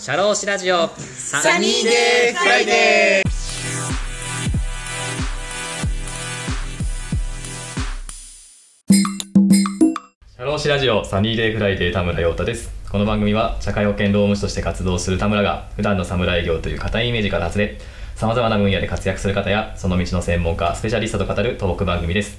シャローシラジオ。サニーデーフライデー。シャローシラジオサニーデイフライデー田村陽太です。この番組は社会保険労務士として活動する田村が普段の侍業という固いイメージから外れさまざまな分野で活躍する方やその道の専門家スペシャリストと語るトーク番組です。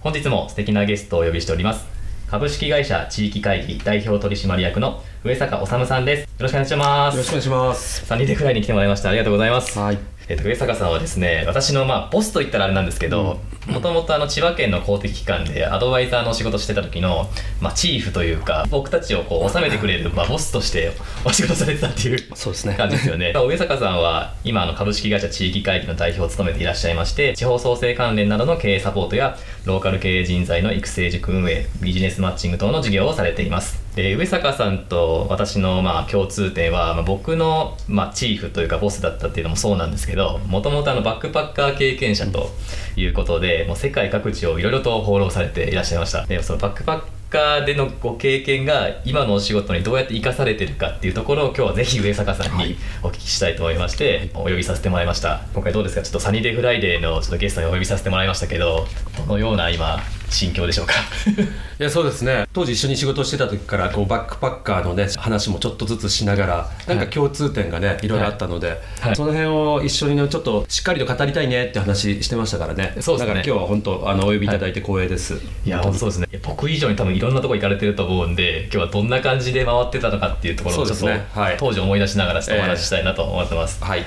本日も素敵なゲストをお呼びしております。株式会社地域会議代表取締役の上坂治さんです。よろしくお願いします。よろしくお願いします。サニーデイフライに来てもらいました。ありがとうございます。はい。えっと、上坂さんはですね私のまあボスと言ったらあれなんですけどもともとあの千葉県の公的機関でアドバイザーの仕事してた時の、まあ、チーフというか僕たちをこう収めてくれる、まあ、ボスとしてお仕事されてたっていうそうですね。感じですよね。まあ上坂さんは今あの株式会社地域会議の代表を務めていらっしゃいまして地方創生関連などの経営サポートやローカル経営人材の育成塾運営ビジネスマッチング等の事業をされています。で上坂さんと私のまあ共通点は、まあ、僕のまあチーフというかボスだったっていうのもそうなんですけどもともとあのバックパッカー経験者ということで、もう世界各地をいろいろと放浪されていらっしゃいました。でそのバックパッカーでのご経験が今のお仕事にどうやって生かされてるかっていうところを今日はぜひ上坂さんにお聞きしたいと思いまして、お呼びさせてもらいました。今回どうですか？ちょっとサニーデイフライデーのちょっとゲストにお呼びさせてもらいましたけどどのような今心境でしょうか。いやそうですね。当時一緒に仕事してた時からこうバックパッカーのね話もちょっとずつしながらなんか共通点がねいろいろあったので、はい。その辺を一緒にねちょっとしっかりと語りたいねって話してましたからね。そうですね。だから今日は本当あのお呼びいただい。て光栄です。いや本当そうですね。僕以上に多分いろんなとこ行かれてると思うんで今日はどんな感じで回ってたのかっていうところをちょっと、ね。はい。当時思い出しながらちょっとお話ししたいなと思ってます、はい。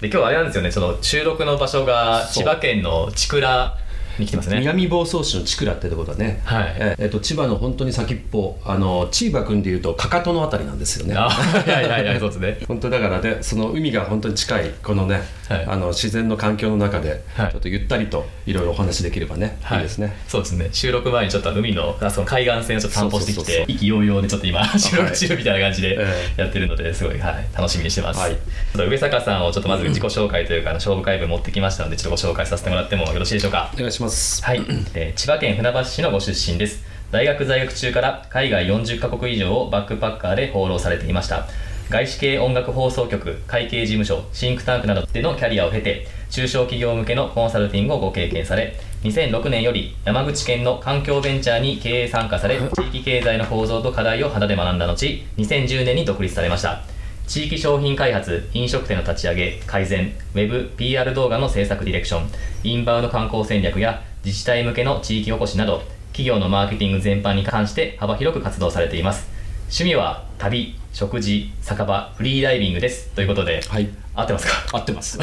で今日はあれなんですよね。その収録の場所が千葉県の千倉に来てますね南房総市の千倉ってとこだね。はいええっと千葉の本当に先っぽあの千葉君でいうとかかとのあたりなんですよね。あいやいやいやそうですね 本当だからねその海が本当に近いこのね、はい。あの自然の環境の中で、はい。ちょっとゆったりといろいろお話できればね、い、いですね。そうですね。収録前にちょっと海のあその海岸線をちょっと散歩してきて意気揚々でちょっと今収録中みたいな感じでえやってるのですごい、はい、楽しみにしてます、はい。ちょっと上坂さんをちょっとまず自己紹介というか、勝負会部持ってきましたのでちょっとご紹介させてもらってもよろしいでしょうか？お願いします。はい、えー千葉県船橋市のご出身です。大学在学中から海外40カ国以上をバックパッカーで放浪されていました外資系音楽放送局会計事務所シンクタンクなどでのキャリアを経て中小企業向けのコンサルティングをご経験され2006年より山口県の環境ベンチャーに経営参加され地域経済の構造と課題を肌で学んだ後2010年に独立されました。地域商品開発飲食店の立ち上げ改善ウェブ PR 動画の制作ディレクションインバウンド観光戦略や自治体向けの地域おこしなど企業のマーケティング全般に関して幅広く活動されています。趣味は旅食事酒場フリーダイビングです。ということで、はい。合ってますか？合ってます。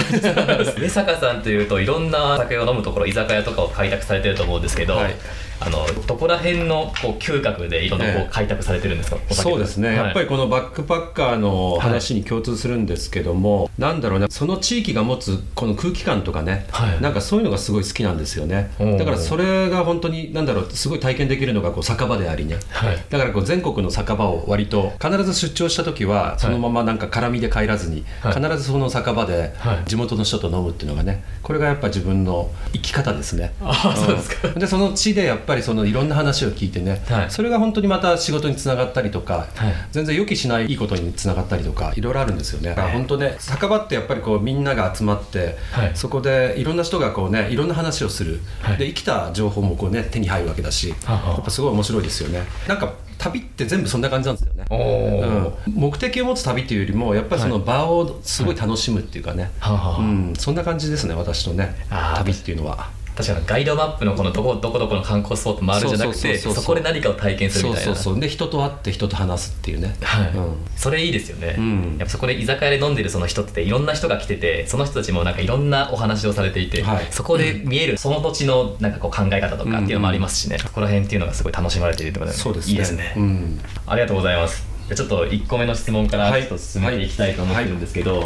上 坂さんというといろんな酒を飲むところ居酒屋とかを開拓されてると思うんですけど、はいあのどこら辺のこう嗅覚でいろんなこええ。う開拓されてるんですか、そうですね、やっぱりりこのバックパッカーの話に共通するんですけども、なんだろうねその地域が持つこの空気感とかね、はい。なんかそういうのがすごい好きなんですよね。だからそれが本当になんだろうすごい体験できるのがこう酒場でありね、はい。だからこう全国の酒場を割と必ず出張した時はそのままなんか絡みで帰らずに、はい。必ずその酒場ではい。地元の人と飲むっていうのがねこれがやっぱ自分の生き方ですね。ああそうですか、でその地でやっぱりそのいろんな話を聞いてね、はい。それが本当にまた仕事につながったりとか、はい。全然予期しないいいことにつながったりとかいろいろあるんですよね、だから本当ね酒場ってやっぱりこうみんなが集まって、はい。そこでいろんな人がこうねいろんな話をする、はい。で生きた情報もこうね手に入るわけだし、やっぱすごい面白いですよね。なんか旅って全部そんな感じなんですよね。うん、目的を持つ旅っていうよりもやっぱりその場をすごい楽しむっていうかね、はあはあ。うん、そんな感じですね私のね旅っていうのは。確かにガイドマップのこのどこどこどこの観光スポット回るじゃなくてそこで何かを体験するみたいな。そうそうで人と会って人と話すっていうね、はい。うん。それいいですよね、うん。やっぱそこで居酒屋で飲んでるその人っていろんな人が来ててその人たちもなんかいろんなお話をされていて、はい。そこで見えるその土地のなんかこう考え方とかっていうのもありますしね、ここら辺っていうのがすごい楽しまれているところでそうですね。いいですね、うん、ありがとうございます。ちょっと1個目の質問からはい。ちょっと進めていきたいと思ってるんですけど、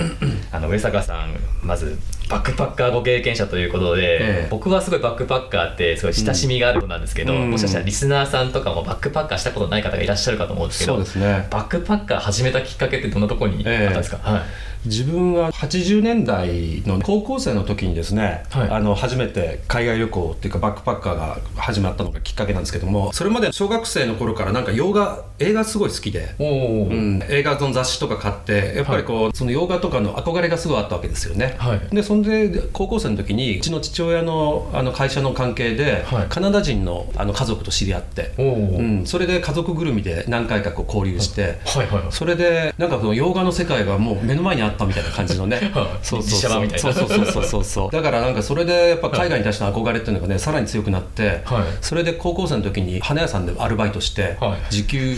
あの上坂さんまずバックパッカーご経験者ということで、ええ。僕はすごいバックパッカーってすごい親しみがあるようなんですけど、うん。もしかしたらリスナーさんとかもバックパッカーしたことない方がいらっしゃるかと思うんですけどそうですね。バックパッカー始めたきっかけってどんなところにあったんですか、はい。自分は80年代の高校生の時にですね、はい。あの初めて海外旅行っていうかバックパッカーが始まったのがきっかけなんですけどもそれまで小学生の頃からなんか洋画映画すごい好きで。うん、映画の雑誌とか買ってやっぱりこう、その洋画とかの憧れがすごいあったわけですよね、はい。でそんで高校生の時にうちの父親のあの会社の関係で、はい。カナダ人のあの家族と知り合って、うん、それで家族ぐるみで何回かこう交流して、はいはいはい。それでなんかその洋画の世界がもう目の前にあったみたいな感じのね。はい。そうそうそうそうそうそうそう。だからなんかそれでやっぱ海外に対しての憧れっていうのがねさらに強くなって、はい。それで高校生の時に花屋さんでアルバイトして、はい。時給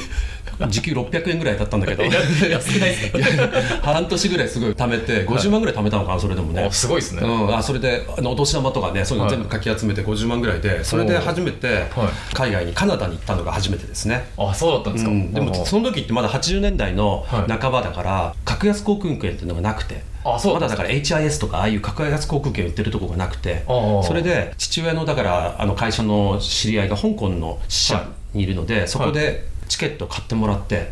時給600円ぐらいだったんだけど。安くないですか半年ぐらいすごい貯めて50万ぐらい貯めたのかなそれでもね。あすごいですね、うん、あそれであのお年玉とかねそういうの全部かき集めて50万ぐらいでそれで初めて海外にカナダに行ったのが初めてですね、あそうだったんですか、うん、でもあその時ってまだ80年代のはい。半ばだから、格安航空券っていうのがなくてあそうまだだから HIS とかああいう格安航空券売ってるとこがなくてそれで父親のだからあの会社の知り合いが香港の支社にいるので、そこでチケット買ってもらって、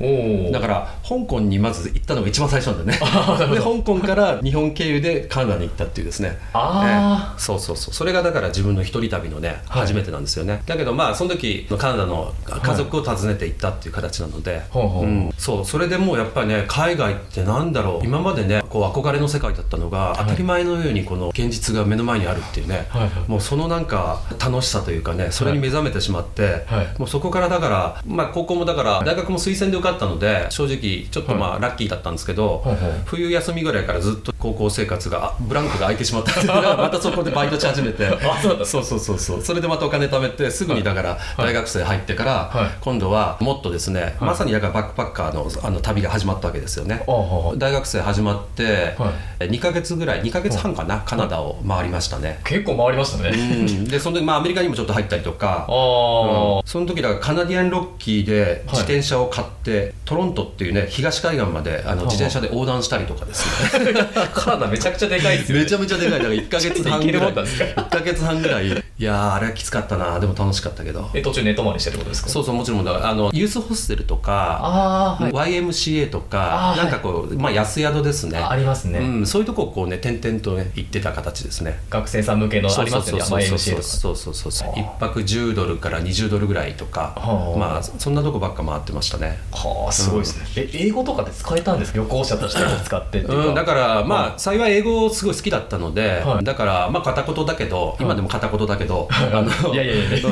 だから香港にまず行ったのが一番最初なんだよね。で香港から日本経由でカナダに行ったっていうですね。あー。ええ。そうそうそう。それがだから自分の一人旅のねはい。初めてなんですよね、だけどまあその時のカナダの家族を訪ねて行ったっていう形なので、ほうほう。うん。そう。それでもうやっぱりね海外ってなんだろう。今までねこう憧れの世界だったのが、当たり前のようにこの現実が目の前にあるっていうね、はいはいもうそのなんか楽しさというかねそれに目覚めてしまって、はい。もうそこからだから、まあ、高校もだから大学も推薦で受かったので正直ちょっとまあラッキーだったんですけど、冬休みぐらいからずっと高校生活があブランクが空いてしまった またそこでバイトし始めて。そうだ。そうそうそうそれでまたお金貯めてすぐにだから大学生入ってから、はい。今度はもっとですね、まさにだからバックパッカーのあの旅が始まったわけですよね。大学生始まって、は2ヶ月ぐらい2ヶ月半かな、カナダを回りましたね、結構回りましたね、うん、でその時、まあ、アメリカにもちょっと入ったりとか。うん。その時だからカナディアンロッキーで自転車を買って、トロントっていうね東海岸まであの自転車で横断したりとかですね。カナダめちゃくちゃでかいですよね。めちゃめちゃでかい。だから1ヶ月半ぐらいもんなんですか？1ヶ月半ぐらい。いやーあれはきつかったな。でも楽しかったけど。え途中寝泊まりしてることですか？そうそうもちろんだからあのユースホステルとかはい。YMCA とかなんかこう、まあ、安宿ですねあありますね、うん、そういうとこをこうね点々とね行ってた形ですね。学生さん向けのありますよね。そうそうそうそうそう。そうそうはあ一泊10ドルから20ドルぐらいとか。はあ。まあそんなとこばっか回ってましたね。はあすごいですね、え英語とかで使えたんですか？旅行者として使ってっていうか、うん、だからまあ幸い英語すごい好きだったので、はい。だからまあ片言だけど今でも片言だけど、あのいやいやいや。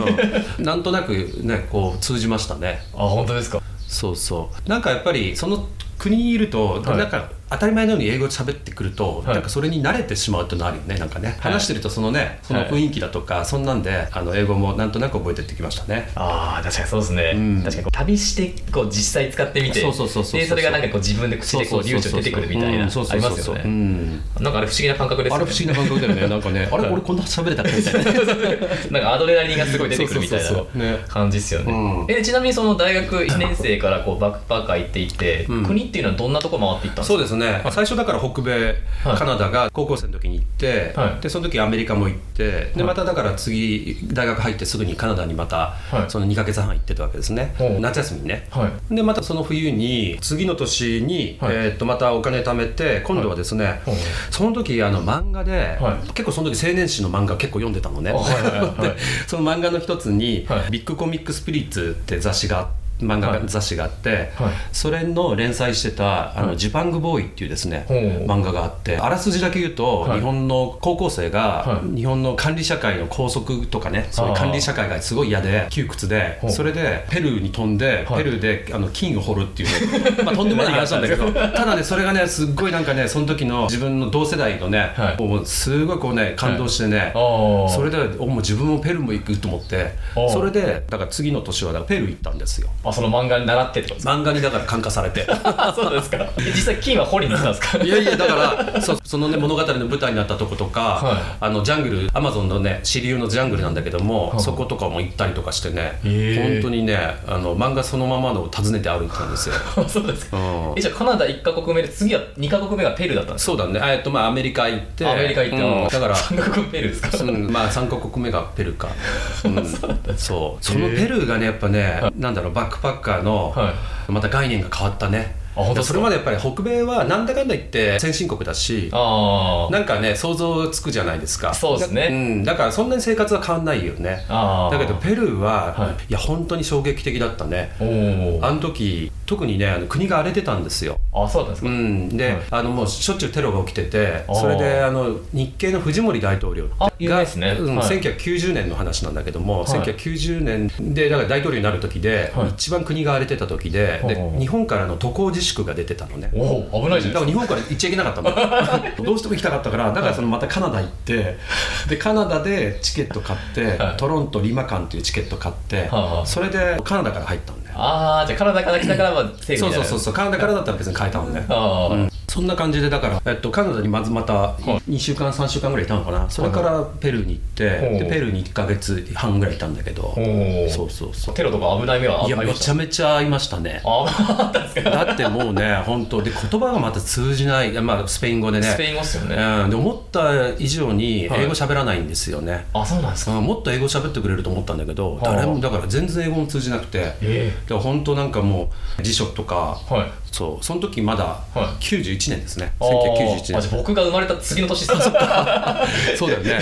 うん。なんとなくねこう通じましたね。あ本当ですか？そうそう。なんかやっぱりその国にいると、はい。なんか当たり前のように英語で喋ってくると、はい。なんかそれに慣れてしまうっていうのあるよね。なんかね、はい。話してるとそのねその雰囲気だとか、そんなんであの英語もなんとなく覚えてってきましたね。ああ確かにそうですね、うん。確かに旅してこう実際使ってみてそうそうそうそうでそれがなんかこう自分で口でこう流暢に出てくるみたいなありますよね。ん。なんかあれ不思議な感覚ですよね。あれ不思議な感覚だよね。なんかねあれ俺こんな喋れたっけ？みたいななんかアドレナリンがすごい出てくるみたいな感じですよね。うん。えちなみにその大学1年生からこうバックパーカー行っていて、うん国っていうのはどんなとこ回っていったんですか？そうですね。最初だから北米、はい。カナダが高校生の時に行って、はい。でその時アメリカも行ってでまただから次大学入ってすぐにカナダにまた、はい。その2ヶ月半行ってたわけですね。夏休みにね。はい。でまたその冬に次の年に、はい。えー、とまたお金貯めて今度はですね、その時あの漫画で、はい。結構その時青年誌の漫画結構読んでたのね、でその漫画の一つに、はい。ビッグコミックスピリッツって雑誌があって漫画雑誌があって、はい。それの連載してた「あのはい。ジパングボーイ」っていうですね、ほう。漫画があってあらすじだけ言うと、はい。日本の高校生が、はい。日本の管理社会の校則とかねそういう管理社会がすごい嫌で窮屈でそれでペルーに飛んで、はい。ペルーであの金を掘るっていうね、まあ、とんでもない話なんだけど。ただねそれがねすっごいなんかねその時の自分の同世代のね、はい。もうすごいこうね感動してね、それでおもう自分もペルーも行くと思ってそれでだから次の年はペルー行ったんですよ。あその漫画に習ってってことですか？漫画にだから感化されて。あ そうですか。え実際金は掘りに行ったんですか？いやいやだからそそのね物語の舞台になったとことか、はい。あのジャングルアマゾンのね支流のジャングルなんだけども、い。そことかも行ったりとかしてね、本当にねあの漫画そのままのを訪ねて歩いてたんですよ、そうですか。うん。えじゃあカナダ1カ国目で次は2カ国目がペルーだったんですそうだね。えっとまあアメリカ行って。かアメリカ行って、うん。だから3カ国ペルーですか？うん、まあ3カ国目がペルーか、うん、そうそのペルーがねやっぱね、なんだろうバックパッカーの、はい。また概念が変わったねそれまでやっぱり北米はなんだかんだ言って先進国だしあなんかね想像つくじゃないですか。そうですね。だ,、ん、だからそんなに生活は変わんないよね。だけどペルーは、はい。い、や本当に衝撃的だったね。あの時特にねあの国が荒れてたんですよ。あそうですか、うん、で、はい。あのもうしょっちゅうテロが起きててそれであの日系の藤森大統領あ有名ですね。うんはい。1990年の話なんだけども、はい。1990年でだから大統領になる時で、はい。一番国が荒れてた時で,、で日本からの渡航自粛が出てたのね。おお危ないじゃだないですか。から日本から行っちゃいけなかったの。どうしても行きたかったからだからそのまたカナダ行ってでカナダでチケット買って、はい。トロントリマカンっていうチケット買って、はあそれでカナダから入ったんああじゃあカナダから来たからはセーフみたいな。そうそうそうそう。カナダからだったら別に変えたのね。ああ、うん。そんな感じでだから、えっと、カナダにまずまた2週間3週間ぐらいいたのかな？それからペルーに行って、はいでペルーに1か月半ぐらいいたんだけど。そうそうそう。テロとか危ない目はあいやめちゃめちゃ合いましたね。あだってもうね本当で言葉がまた通じない。まあスペイン語でね。スペイン語っすよね、うん、で思った以上にはい。英語喋らないんですよね、あそうなんですか？うん。もっと英語喋ってくれると思ったんだけど、はあ誰もだから全然英語も通じなくて、えで本当なんかもう辞書とかえはい。そうその時まだはい。91年ですね、あー。1991あじゃあ年僕が生まれた次の年ですか？そうだよね。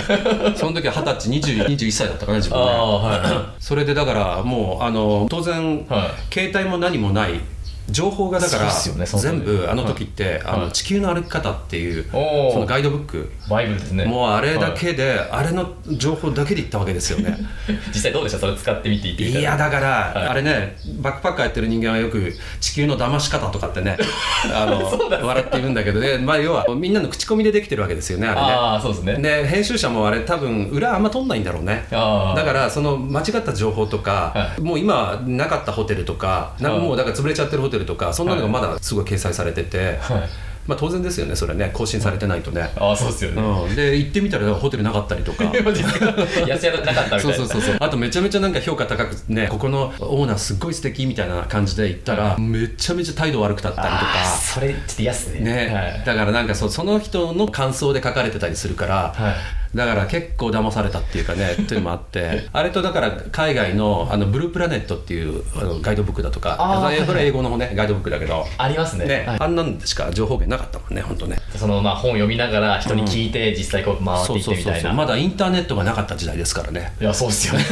その時は二十歳20 21歳だったかな自分ね。はそれでだからもうあの当然、はい。携帯も何もない情報がだから、全時部あの時って、あはい。の地球の歩き方っていうそのガイドブック。いバイブルですね。もうあれだはい。けで、あれの情報だけでいったわけですよね。実際どうでした？それ使ってみていやだから、はい。あれねバックパッカーやってる人間はよく地球の騙し方とかってね あの笑っているんだけどね、まあ、要はみんなの口コミでできてるわけですよねあれね。ああそうですね。で編集者もあれ多分裏あんま取んないんだろうね。だからその間違った情報とか、はい。もう今なかったホテルとかなんかもうだから潰れちゃってるホテルとかそんなのがまだすごい掲載されてて、はい。まあ当然ですよねそれね。更新されてないとね、ああそうですよね、うん、で行ってみたらホテルなかったりとか。安宿なかったみたいな。そうそうそうそう。あとめちゃめちゃなんか評価高くねここのオーナーすっごい素敵みたいな感じで行ったら、めちゃめちゃ態度悪くだったりとか。それちょっと嫌っすね。ね、はい。だからなんかそうその人の感想で書かれてたりするから、はいだから結構騙されたっていうかねっていうのもあって あれとだから海外のあのブループラネットっていうあのガイドブックだとかあーこれ英語の方ねガイドブックだけど、ありますね。ねはい。あんなんでしか情報源なかったもんね本当ね。そのまあ本読みながら人に聞いて実際こう回ってそういってみたいな。そうそうそうまだインターネットがなかった時代ですからね。いやそうっすよね。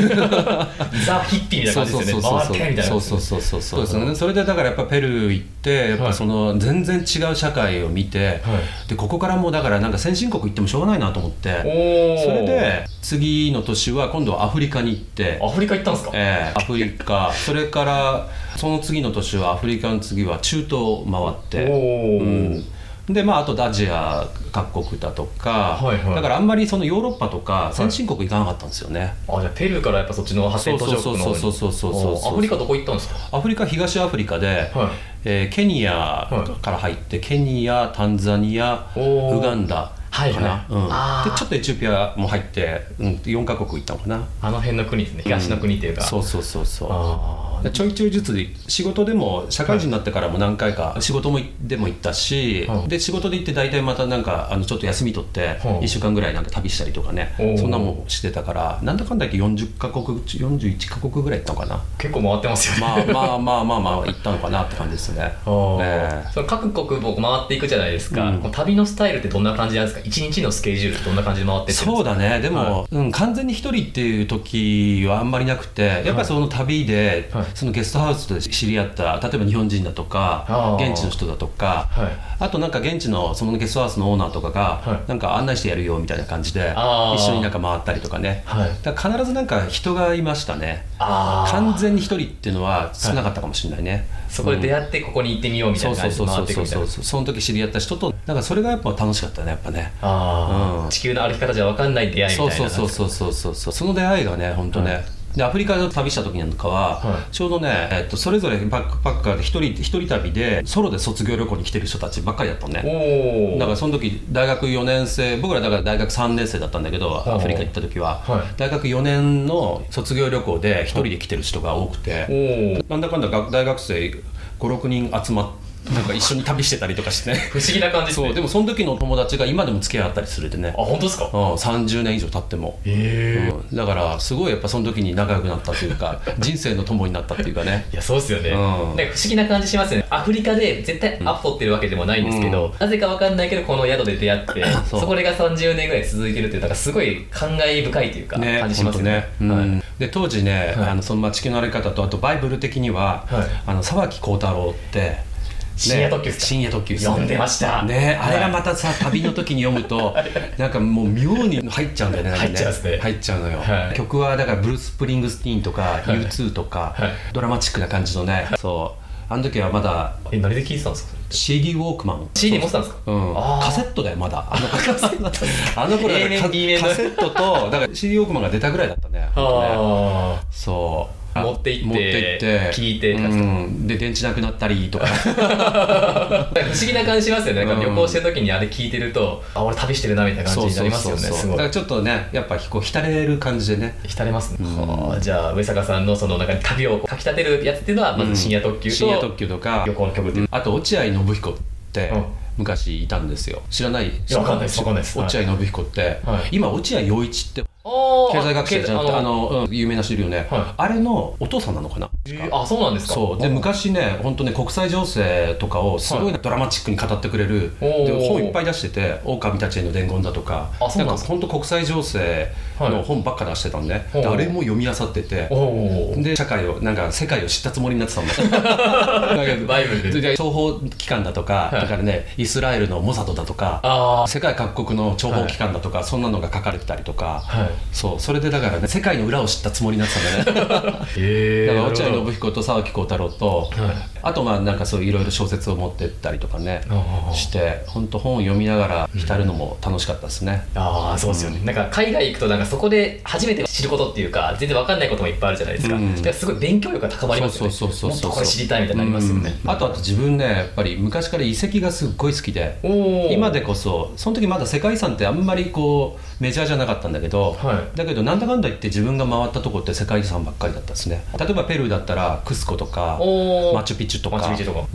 ザ・ヒッピーみたいな感じですよね。回ってみたいなそうそうそうそうそう。ですね。それでだからやっぱペルー行ってやっぱその全然違う社会を見て、でここからもうだからなんか先進国行ってもしょうがないなと思っておおそれで次の年は今度はアフリカに行って。アフリカ行ったんですか？えーアフリカ。それからその次の年はアフリカの次は中東を回って。おお、うん。でまああとアジア各国だとか、はいはい。だからあんまりそのヨーロッパとか先進国行かなかったんですよね、あじゃあペルーからやっぱそっちの発展途上国のそうそうそうそうそうそうそう。おアフリカどこ行ったんですか？アフリカ東アフリカで、はい。えーケニアから入って、ケニアタンザニアウガンダはいはい。うん。でちょっとエチオピアも入って、うん、4カ国行ったのかな。あの辺の国ですね。東の国っていうか、そうそうそうそう。あでちょいちょいずつ仕事でも社会人になってからも何回か仕事もいでも行ったし、はい。で仕事で行って大体またなんかあのちょっと休み取ってはい。1週間ぐらいなんか旅したりとかね、そんなもんしてたからなんだかんだ言って40カ国41カ国ぐらい行ったのかな？結構回ってますよね。まあまあまあまあまあ行ったのかなって感じですね。ええ。その各国を回っていくじゃないですか、うん。旅のスタイルってどんな感じなんですか？一日のスケジュールってどんな感じで回ってってるんですか？そうだね。でも、はうん、完全に一人っていう時はあんまりなくてやっぱりその旅で、はいそのゲストハウスで知り合った例えば日本人だとか現地の人だとかはい。あとなんか現地のそのゲストハウスのオーナーとかが、はい。なんか案内してやるよみたいな感じで一緒になんか回ったりとかね、はい。だから必ずなんか人がいましたね。完全に一人っていうのは少なかったかもしれないね、そこで出会ってここに行ってみようみたいな感じで回っていくみたいな。その時知り合った人となんかそれがやっぱ楽しかったねやっぱね。ああ、うん。地球の歩き方じゃ分かんない出会いみたいな。そうそうそうそうそうそう。そうその出会いがね本当ね、でアフリカの旅した時なんかは、はい。ちょうどね、えっと、それぞれバックパッカーで一人一人旅でソロで卒業旅行に来てる人たちばっかりだったのね。だからその時大学4年生僕らだから大学3年生だったんだけどあアフリカ行った時は、はい。大学4年の卒業旅行で一人で来てる人が多くて、なんだかんだ学大学生56人集まってなんか一緒に旅してたりとかしてね。不思議な感じですね。そうでもその時の友達が今でも付き合ったりするでね。あ本当ですか？うん、30年以上経っても、へえうん、だからすごいやっぱその時に仲良くなったというか 人生の友になったっていうかね。いやそうですよね、うん。なんか不思議な感じしますよね。アフリカで絶対アポ取ってるわけでもないんですけど、なぜかわかんないけどこの宿で出会って そこれが30年ぐらい続いてるっていうなんかすごい感慨深いというか、ね感じしますよね。ね、うん。はい。で当時ね、はい。あのそのまあ地球の歩き方とあとバイブル的には、はい。あの沢木耕太郎って深夜特急深夜特急読んでました。ねあれがはい。またさ、旅の時に読むとなんかもう妙に入っちゃうんだよね入っちゃうね。入っちゃうのよ、はい。曲はだからブルース・プリングスティーンとか、はい。U2 とか、はい。ドラマチックな感じのね、そう。あの時はまだえ何で聞いてたんですか？CD ウォークマン。CD 持ってたんですか？うん、カセットだよまだ。あの カセット。あの頃カセットとだから CD ウォークマンが出たぐらいだったねね。あそう持って行って持って行って。聞いてうん、で電池なくなったりとか。あ不思議な感じしますよね。うん旅行してる時にあれ聞いてると、あ俺旅してるなみたいな感じになりますよねすごい。だからちょっとねやっぱこう浸れる感じでね。浸れますね、うん。はあじゃあ上坂さんのそのなんか旅をかきたてるやつっていうのはまず深夜特急と、深夜特急とか。旅行の曲っていう、あと落合信彦ってうん。昔いたんですよ。知らない？やわかんないです落合信彦って、はい。今落合陽一って経済学者じゃなくてああの、うん有名な人いるよね、はい。あれのお父さんなのかな？えーあそうなんですか？そう。で昔ね本当ね国際情勢とかをすごいドラマチックに語ってくれる、おー。で本いっぱい出してて「狼たちへの伝言」だとか。あそうなんですか？本当国際情勢の本ばっか出してたんで,、はいであれも読み漁っててで社会をなんか世界を知ったつもりになってたんだ バイブルで。で諜報機関だとか、はい。だからねイスラエルのモサドだとかあ世界各国の諜報機関だとか、そんなのが書かれてたりとか、あはいそうそれでだからね世界の裏を知ったつもりになってたんだね。へ だから落合信信彦と沢木耕太郎と、あとまあなんかそういろいろ小説を持ってったりとかねして本当本を読みながら浸るのも楽しかったですね、ああそうですよね、なんか海外行くとなんかそこで初めて知ることっていうか全然わかんないこともいっぱいあるじゃないですか,、うん。だからすごい勉強力が高まりますよね。そうそうそうこれ知りたいみたいになりますよね、うん。あとあと自分ねやっぱり昔から遺跡がすっごい好きで今でこそその時まだ世界遺産ってあんまりこうメジャーじゃなかったんだけど、はい。だけどなんだかんだ言って自分が回ったとこって世界遺産ばっかりだったですね。例えばペルーだったらクスコとかマチュピチュとか。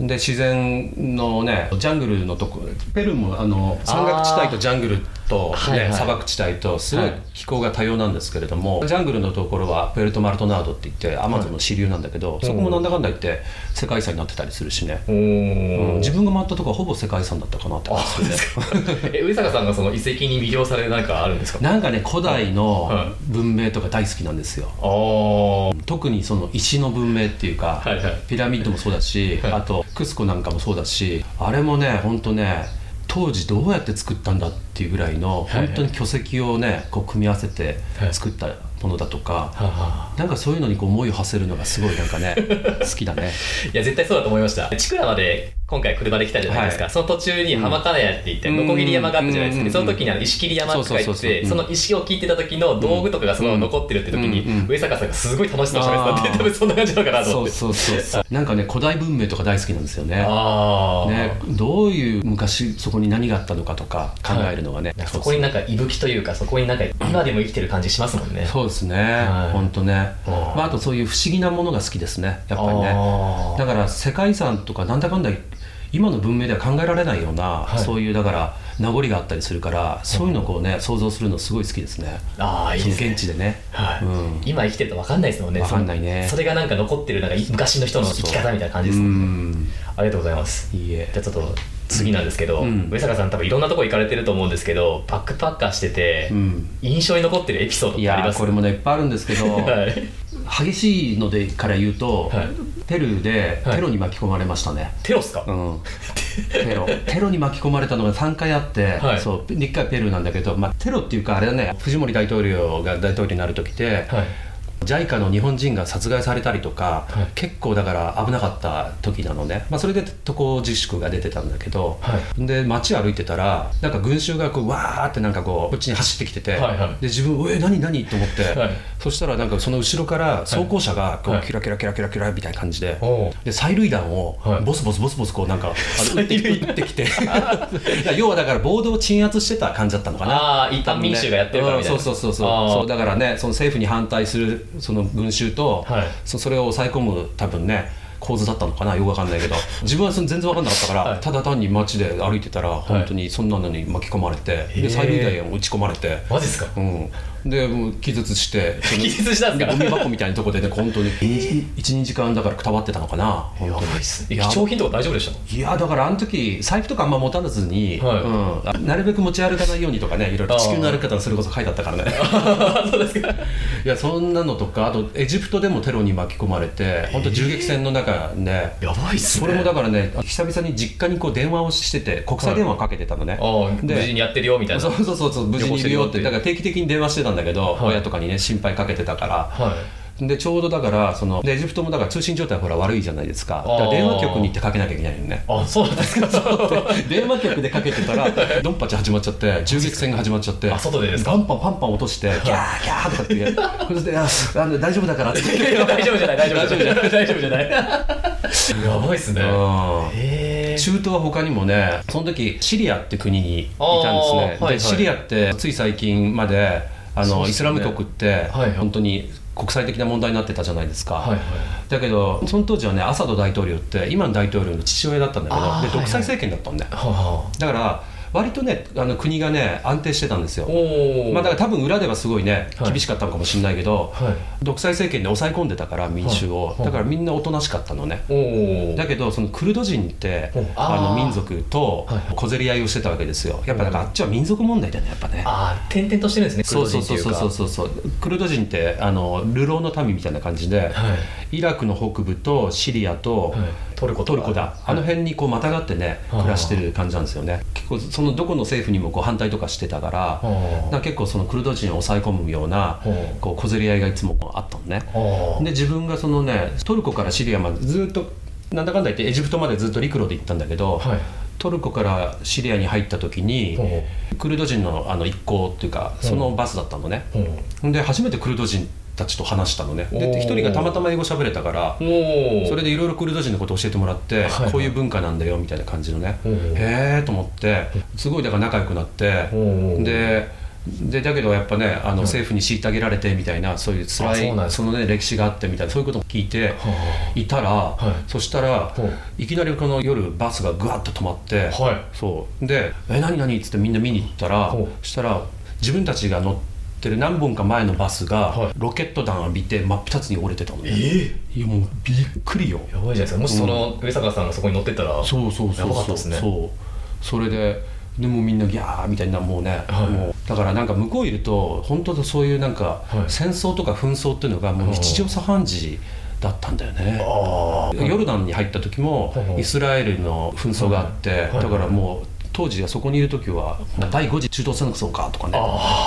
で自然のねジャングルのとこペルーもあの山岳地帯とジャングルと、ねはいはい。砂漠地帯とすごいはい。気候が多様なんですけれども、ジャングルのところはプエルトマルトナードって言ってアマゾンの支流なんだけど、そこもなんだかんだ言って世界遺産になってたりするしね、おうん。お、自分が回ったとこはほぼ世界遺産だったかなって感じでするね。え上坂さんがその遺跡に魅了される何かあるんですか？なんかね古代のは文明とか大好きなんですよ。ああ特にその石の文明っていうか、はいはい。ピラミッドもそうだし、はいあとクスコなんかもそうだしあれもね本当ね当時どうやって作ったんだっていうぐらいのはいはい。本当に巨石をねこう組み合わせてはい。作ったものだとか、はあなんかそういうのにこう思いを馳せるのがすごいなんかね 好きだね。いや絶対そうだと思いました。千倉まで今回車で来たじゃないですか、はい。その途中に浜金谷って言ってうん。ノコギリ山があったじゃないですか、うんその時にあの石切り山って書いてその石を聞いてた時の道具とかがその残ってるって時に、上坂さんがすごい楽しそうに喋ってたって多分そんな感じなのかなと思って。そうそうそうなんかね古代文明とか大好きなんですよね。ね、どういう昔そこに何があったのかとか考えるのがね、なんかそこになんか息吹というかそこになんか今でも生きてる感じしますもんね。そうですね、はい。ほんとね、うんまあ、あとそういう不思議なものが好きですねやっぱりね。だから世界遺産とかなんだかんだ今の文明では考えられないような、はい。そういうだから名残があったりするからそういうのをこうね想像するのすごい好きですね。ああいいですね。現地でね、はい。うん。今生きてると分かんないですもんね。わかんないね。それがなんか残ってるなんか昔の人の生き方みたいな感じですうもんね。ん。ありがとうございます。いいえ。じゃあちょっと次なんですけど、うん。上坂さん多分いろんなとこ行かれてると思うんですけどバックパッカーしてて、うん。印象に残ってるエピソードっいてあります？これもねいっぱいあるんですけど はい、激しいのでから言うと、はい。ペルーではい。テロに巻き込まれましたね、テロっすか、うん、テロ。テロに巻き込まれたのが3回あって、はい。そう1回ペルーなんだけど、まあ、テロっていうかあれはね。藤森大統領が大統領になる時って、はい JICA の日本人が殺害されたりとか、はい。結構だから危なかった時なのね、まあ、それで渡航自粛が出てたんだけど、はで街歩いてたらなんか群衆がこうわーってなんかこうこっちに走ってきてて、はいはい。で自分「え何何?」と思って、はい。そしたらなんかその後ろから走行車がこうはいキラキラキラキラキラみたいな感じで、で催涙弾をはい。ボスボスボスボスこうなんかあの 撃って撃ってきて。要はだから暴動を鎮圧してた感じだったのかな。ああ一般民衆がやってるからみたいな。うんそうそうそうそう。そうだからねその政府に反対するその群衆と、はい。そそれを抑え込む多分ね構図だったのかなよくわかんないけど。自分はその全然わかんなかったから、はい。ただ単に街で歩いてたら本当にそんなのに巻き込まれて、で催涙弾を撃ち込まれて、マジですか？うん、でもう気絶して 気絶したんですか？ゴミ箱みたいなとこでね 本当に。12時間だからくたばってたのかな本やばいっす。貴重品とか大丈夫でした？いやだからあの時財布とかあんま持たずに、はい。うん、なるべく持ち歩かないようにとかねいろいろ地球の歩き方それこそ書いてあったからね。そうですか。いやそんなのとかあとエジプトでもテロに巻き込まれて本当銃撃戦の中ねやばいっすね。それもだからね久々に実家にこう電話をしてて国際電話かけてたのね、ああ無で事にやってるよみたいな。そうそうそうそう無事にいるよって。だから定期的に電話してたんだけど、はい。親とかにね心配かけてたから。はい。でちょうどだからそのでエジプトもだから通信状態ほら悪いじゃないですか。だから電話局に行ってかけなきゃいけないよね。あそうなんですか。電話局でかけてたら ドンパチ始まっちゃって銃撃戦が始まっちゃってあ外でですか？パンパンパンパン落としてギャーギャーとかって言って ああの大丈夫だからって。大丈夫じゃない大丈夫じゃない。大丈夫じゃない。やばいっすね。うん。へえ中東は他にもねその時シリアって国にいたんですね、はいはい。でシリアってつい最近まであの、ね。イスラム国って、はいはい。本当に国際的な問題になってたじゃないですか、はいはいだけどその当時はねアサド大統領って今の大統領の父親だったんだけどで独裁政権だったんだよ、はだから割とねあの国がね安定してたんですよ。まあ、だから多分裏ではすごいねはい。厳しかったのかもしれないけど、はい。独裁政権で抑え込んでたから民衆を、はい。だからみんなおとなしかったのね、だけどそのクルド人っておあの民族とはい小競り合いをしてたわけですよ。やっぱだからあっちは民族問題だよねやっぱね。ああ点々としてるんですねそうそうそうそう。そううそうそう。クルド人ってあの流浪の民みたいな感じで、はい。イラクの北部とシリアと、はいトルコトルコだ、あの辺にこうまたがってねはい。暮らしてる感じなんですよね。結構そのどこの政府にもこう反対とかしてたからはあな結構そのクルド人を抑え込むようなはあこう小競り合いがいつもあったのね。で自分がそのねトルコからシリアまでずっとなんだかんだ言ってエジプトまでずっと陸路で行ったんだけど、はい。トルコからシリアに入った時にクルド人のあの一行っていうかそのバスだったのね。で初めてクルド人たちと話したのね。で一人がたまたま英語喋れたからそれでいろいろクルド人のことを教えてもらって、はいはい。こういう文化なんだよみたいな感じのね、へえと思ってすごいだから仲良くなって、ででだけどやっぱねあの政府に虐げられてみたいなそういう辛いそのね歴史があってみたいなそういうことも聞いてはいたら、い。そしたらいきなりこの夜バスがぐわっと止まって、はい。そう。で「え何何?」っつってみんな見に行ったらそしたら自分たちが乗ってる何本か前のバスが、はい。ロケット弾浴びて真っ二つに折れてたのね。えいやもうびっくりよ。やばいじゃないですか。もしその上坂さんがそこに乗ってったらそうそうそうやばかったそうですね。そう。それででもうみんなギャーみたいなもうね、はい。もうだからなんか向こういると本当とそういうなんかはい。戦争とか紛争っていうのがもう日常茶飯事だったんだよね、ヨルダンに入った時もイスラエルの紛争があって、だからもう当時はそこにいる時は第5次中東戦争かとかね。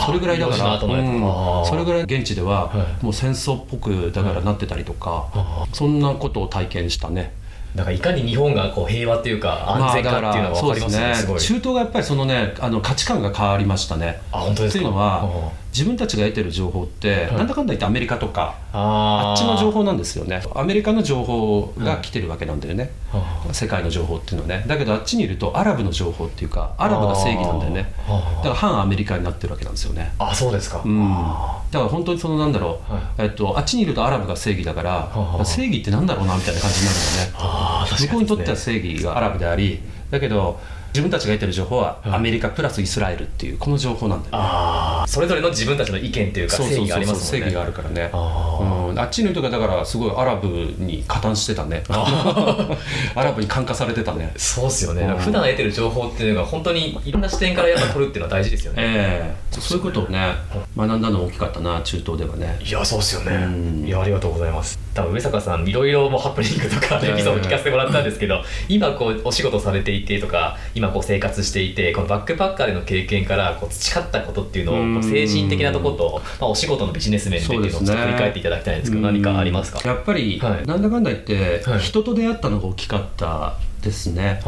それぐらいだか4時のら、うん。それぐらい現地でははい。もう戦争っぽくだからなってたりとか、あそんなことを体験したね。だからいかに日本がこう平和っていうか安全かっていうのが分かりますね,、すごい。中東がやっぱりそのねあの価値観が変わりましたね。あ本当ですか？っていうのはあ自分たちが得てる情報って、はいなんだかんだ言ってアメリカとかああっちの情報報なんですよね。アメリカの情報が来てるわけなんだよね、あ世界の情報っていうのはね。だけどあっちにいるとアラブの情報っていうかアラブが正義なんだよね。だから反アメリカになってるわけなんですよね。あそうですか、うん。あだから本当にそのなんだろう、はえっと、あっちにいるとアラブが正義だから、はあ。正義ってなんだろうなみたいな感じになるんだよね向こうにとっては正義がアラブでありだけど自分たちが得てる情報ははいアメリカプラスイスラエルっていうこの情報なんだよね。それぞれの自分たちの意見っていうか正義がありますもんね。義があるからね。あー。うん、あっちの人がだからすごいアラブに加担してたね。アラブに感化されてたね。そうっすよね、うん。普段得てる情報っていうのが本当にいろんな視点からやっぱ取るっていうのは大事ですよね、ええ。そういうことをね学んだの大きかったな中東ではね。いやそうっすよね、うん。いやありがとうございます。多分上坂さんいろいろもうハプニングとかエピソード聞かせてもらったんですけど今こうお仕事されていてとか今こう生活していてこのバックパッカーでの経験からこう培ったことっていうのを精神的なところと、まあ、お仕事のビジネス面でっていうのをちょっと振り返っていただきたいんですけど何かありますか？やっぱり、はい。なんだかんだ言って、はい。人と出会ったのが大きかったですね、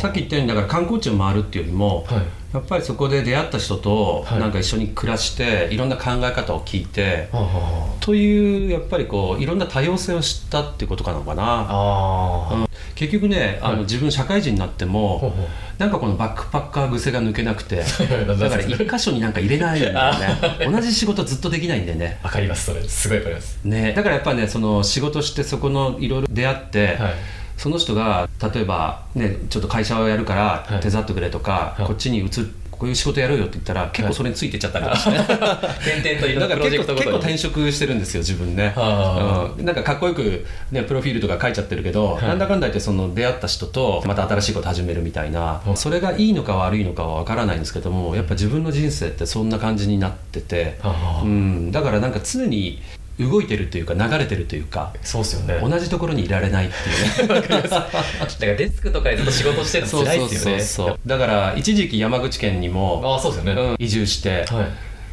さっき言ったようにだから観光地を回るっていうよりも、はいやっぱりそこで出会った人とはい。なんか一緒に暮らしていろんな考え方を聞いて、あというやっぱりこういろんな多様性を知ったっていうことかなのかな。結局ねあの、はい。自分社会人になっても、ほなんかこのバックパッカー癖が抜けなくてだから一箇所になんか入れないんだよね同じ仕事ずっとできないんだよね。わかります。それすごいわかります。ね。だからやっぱねその仕事してそこのいろいろ出会って、はいその人が例えばねちょっと会社をやるからはい。手伝ってくれとか、はい。こっちに移るこういう仕事やろうよって言ったら結構それについてっちゃったりとか。して、点々といろんなプロジェクトごとに。結構転職してるんですよ自分ね、あ。うん、なんかかっこよく、ね、プロフィールとか書いちゃってるけど、はい。なんだかんだ言ってその出会った人とまた新しいこと始めるみたいな、うんそれがいいのか悪いのかは分からないんですけどもやっぱ自分の人生ってそんな感じになってて、うん、だからなんか常に動いてるというか流れてるというかそうっすよね。同じところにいられないっていう。ねだからデスクとかでずっと仕事してるの辛いですよね。そうだから一時期山口県にも、ああそうですよね、うん移住して、はい。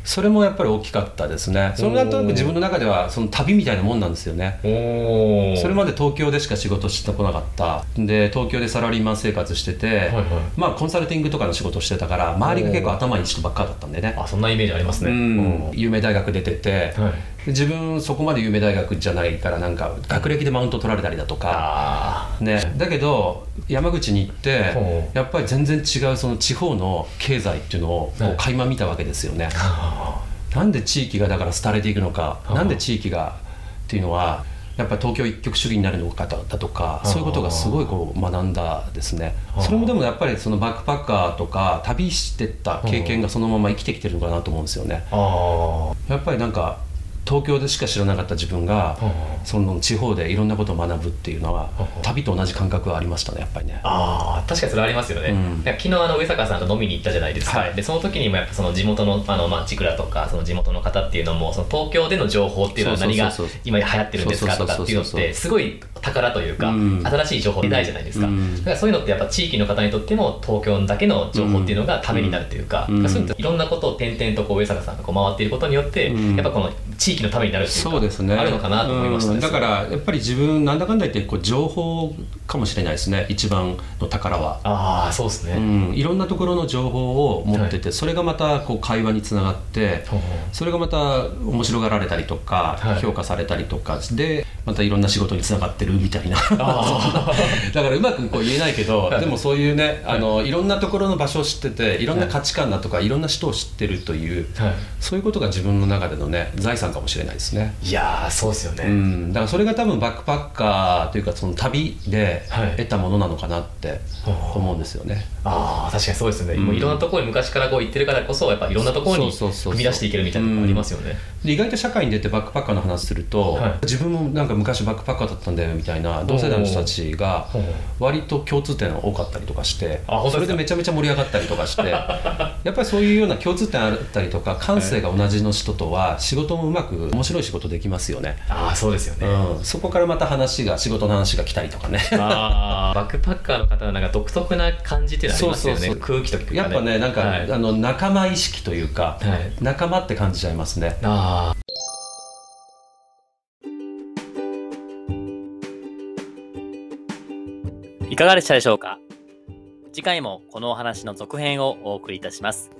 それもやっぱり大きかったですね。それなんとなく自分の中ではその旅みたいなもんなんですよね。それまで東京でしか仕事してこなかった。で東京でサラリーマン生活してて、はいはい。まあコンサルティングとかの仕事してたから周りが結構頭いい人ばっかだったんでね。あそんなイメージありますね。うん。有名大学出てて、はい。で自分そこまで有名大学じゃないからなんか学歴でマウント取られたりだとか、あね、だけど山口に行ってやっぱり全然違うその地方の経済っていうのをこはいう垣間見たわけですよね、あ なんで地域がだから廃れていくのかはあ。なんで地域がっていうのはやっぱり東京一極主義になるのかだとかあ。そういうことがすごいこう学んだですね。はあ。それもでもやっぱりそのバックパッカーとか旅してった経験がそのまま生きてきてるのかなと思うんですよね。あ。やっぱりなんか東京でしか知らなかった自分があその地方でいろんなことを学ぶっていうのはあ旅と同じ感覚はありましたね。やっぱりねあー確かにそれありますよね、うん。昨日あの上坂さんと飲みに行ったじゃないですか、はい。でその時にもやっぱその地元のあの、まあ、チクラとかその地元の方っていうのもその東京での情報っていうのは何が今流行ってるんですかとかっていうのってすごい宝というか、うん。新しい情報ないじゃないですか、うん。だからそういうのってやっぱ地域の方にとっても東京だけの情報っていうのがためになるというか,、うん。そういうのいろんなことを点々とこう上坂さんがこう回っていることによって、うん。やっぱこの地域のためになるっていうかそうですね。あるのかなと思いましたね、うん。だからやっぱり自分なんだかんだ言ってこう情報かもしれないですね一番の宝は。ああそうですね、うん、いろんなところの情報を持ってて、それがまたこう会話につながってほうほう。それがまた面白がられたりとか、はい。評価されたりとかでまたいろんな仕事につながってるみたいな。あ だからうまくこう言えないけど、はい。でもそういうねあのいろんなところの場所を知ってていろんな価値観だとか、い、ろんな人を知ってるという、はい。そういうことが自分の中でのね財産かもしれないですね。いやーそうですよね、うん、だからそれが多分バックパッカーというかその旅ではい。得たものなのかなって思うんですよね。ああ確かにそうですね、うん。もういろんなところに昔からこう行ってるからこそやっぱいろんなところに踏み出していけるみたいなのがありますよね、で意外と社会に出てバックパッカーの話すると、はい。自分もなんか昔バックパッカーだったんだよみたいな同世代の人たちが割と共通点多かったりとかしてそれでめちゃめちゃ盛り上がったりとかして やっぱりそういうような共通点あったりとか感性が同じの人とは仕事もうまく面白い仕事できますよね。ああそうですよね、うん、そこからまた話が仕事の話が来たりとかね。ああ バックパッカーの方はなんか独特な感じっていうのありますよね。そうそうそう。空気とか、ね、やっぱねなんか、はい。あの仲間意識というか、はい。仲間って感じちゃいますね。あいかがでしたでしょうか？次回もこのお話の続編をお送りいたします。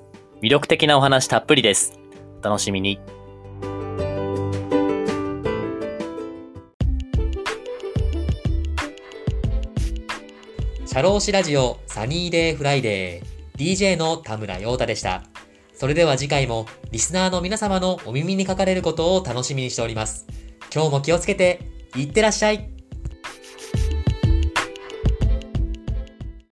魅力的なお話たっぷりです。お楽しみに。シャローシラジオサニーデイフライデー DJ の田村陽太でした。それでは次回もリスナーの皆様のお耳にかかれることを楽しみにしております。今日も気をつけていってらっしゃい